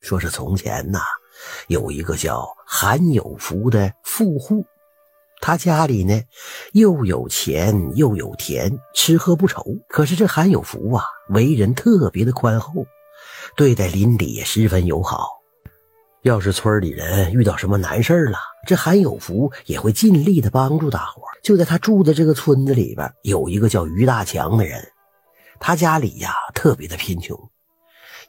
说是从前呐，有一个叫韩有福的富户，他家里呢又有钱又有田，吃喝不愁。可是这韩有福啊，为人特别的宽厚，对待邻里也十分友好。要是村里人遇到什么难事了，这韩有福也会尽力的帮助大伙。就在他住的这个村子里边，有一个叫于大强的人，他家里呀特别的贫穷。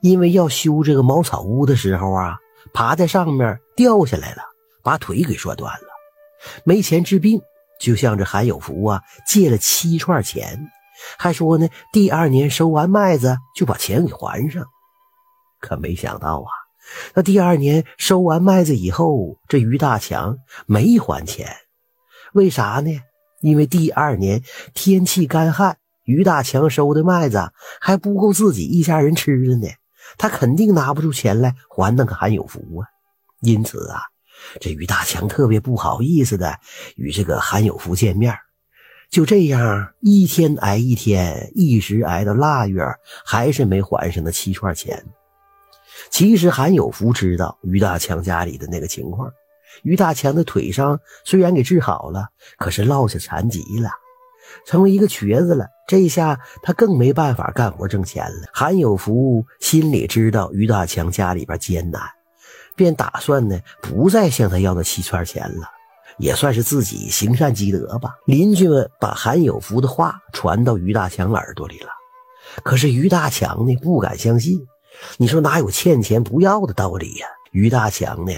因为要修这个茅草屋的时候啊，爬在上面掉下来了，把腿给摔断了，没钱治病，就向这韩有福啊借了七串钱，还说呢第二年收完麦子就把钱给还上。可没想到啊，那第二年收完麦子以后，这于大强没还钱，为啥呢？因为第二年天气干旱，于大强收的麦子还不够自己一家人吃的呢。他肯定拿不出钱来还那个韩有福啊，因此啊，这于大强特别不好意思的与这个韩有福见面。就这样一天挨一天，一直挨到腊月，还是没还上那七串钱。其实韩有福知道于大强家里的那个情况，于大强的腿伤虽然给治好了，可是落下残疾了。成为一个瘸子了，这下他更没办法干活挣钱了。韩有福心里知道于大强家里边艰难，便打算呢不再向他要那七串钱了，也算是自己行善积德吧。邻居们把韩有福的话传到于大强耳朵里了，可是于大强呢不敢相信。你说哪有欠钱不要的道理呀？于大强呢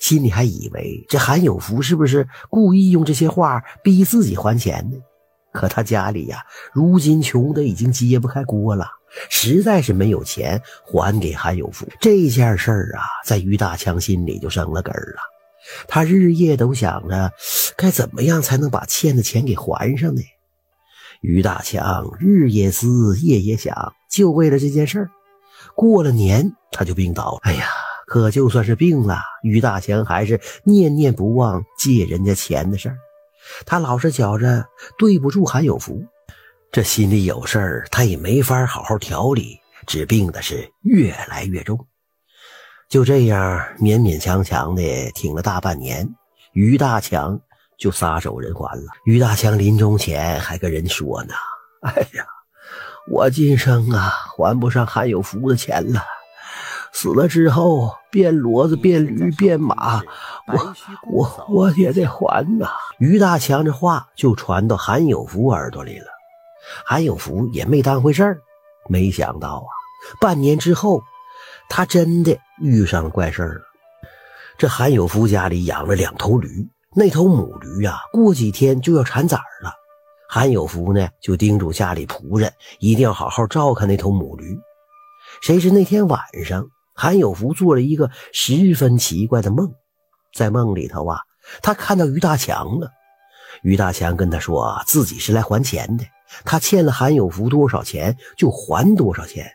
心里还以为这韩有福是不是故意用这些话逼自己还钱呢？可他家里呀，如今穷的已经揭不开锅了，实在是没有钱还给韩有福。这件事儿啊，在于大强心里就生了根儿了。他日夜都想着该怎么样才能把欠的钱给还上呢？于大强日夜思，夜夜想，就为了这件事儿。过了年，他就病倒了。哎呀，可就算是病了，于大强还是念念不忘借人家钱的事儿。他老是觉着对不住韩有福，这心里有事儿，他也没法好好调理，只病的是越来越重。就这样勉勉强强的挺了大半年，于大强就撒手人寰了。于大强临终前还跟人说呢：“哎呀，我今生啊还不上韩有福的钱了。”死了之后，变骡子、变驴、变马，我我我也得还呐！于大强这话就传到韩有福耳朵里了，韩有福也没当回事儿。没想到啊，半年之后，他真的遇上了怪事儿了。这韩有福家里养了两头驴，那头母驴呀，过几天就要产崽了。韩有福呢，就叮嘱家里仆人一定要好好照看那头母驴。谁知那天晚上，韩有福做了一个十分奇怪的梦，在梦里头啊，他看到于大强了。于大强跟他说自己是来还钱的，他欠了韩有福多少钱就还多少钱。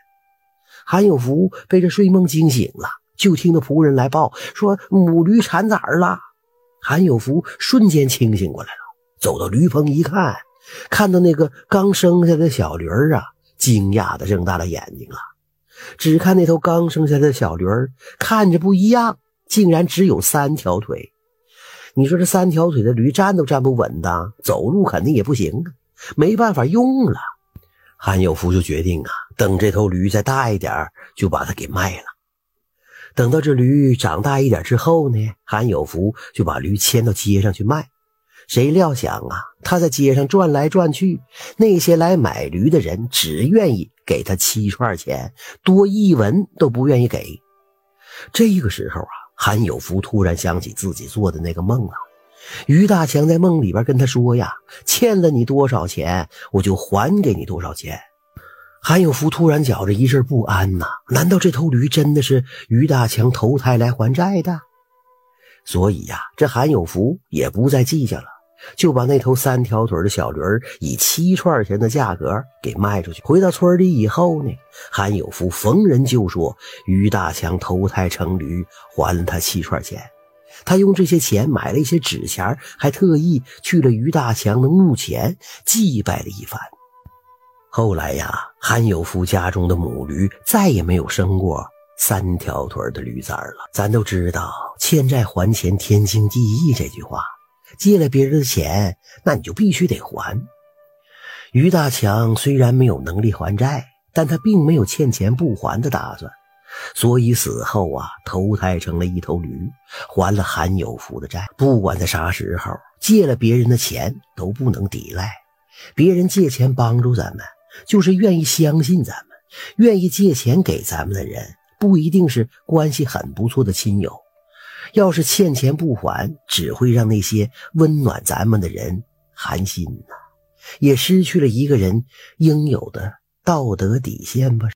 韩有福被这睡梦惊醒了，就听到仆人来报说母驴产崽了。韩有福瞬间清醒过来了，走到驴棚一看，看到那个刚生下的小驴儿啊，惊讶的睁大了眼睛了。只看那头刚生下的小驴儿，看着不一样，竟然只有三条腿。你说这三条腿的驴站都站不稳当，走路肯定也不行啊，没办法用了。韩有福就决定啊，等这头驴再大一点，就把它给卖了。等到这驴长大一点之后呢，韩有福就把驴牵到街上去卖。谁料想啊，他在街上转来转去，那些来买驴的人只愿意给他七串钱，多一文都不愿意给。这个时候啊，韩有福突然想起自己做的那个梦啊，于大强在梦里边跟他说呀：“欠了你多少钱，我就还给你多少钱。”韩有福突然觉着一阵不安呐，难道这头驴真的是于大强投胎来还债的？所以呀，这韩有福也不再计较了。就把那头三条腿的小驴儿以七串钱的价格给卖出去。回到村里以后呢，韩有福逢人就说于大强投胎成驴，还了他七串钱。他用这些钱买了一些纸钱，还特意去了于大强的墓前祭拜了一番。后来呀，韩有福家中的母驴再也没有生过三条腿的驴崽了。咱都知道“欠债还钱，天经地义”这句话，借了别人的钱，那你就必须得还。于大强虽然没有能力还债，但他并没有欠钱不还的打算，所以死后啊，投胎成了一头驴，还了韩有福的债。不管在啥时候借了别人的钱，都不能抵赖。别人借钱帮助咱们，就是愿意相信咱们。愿意借钱给咱们的人，不一定是关系很不错的亲友。要是欠钱不还，只会让那些温暖咱们的人寒心呐，也失去了一个人应有的道德底线吧。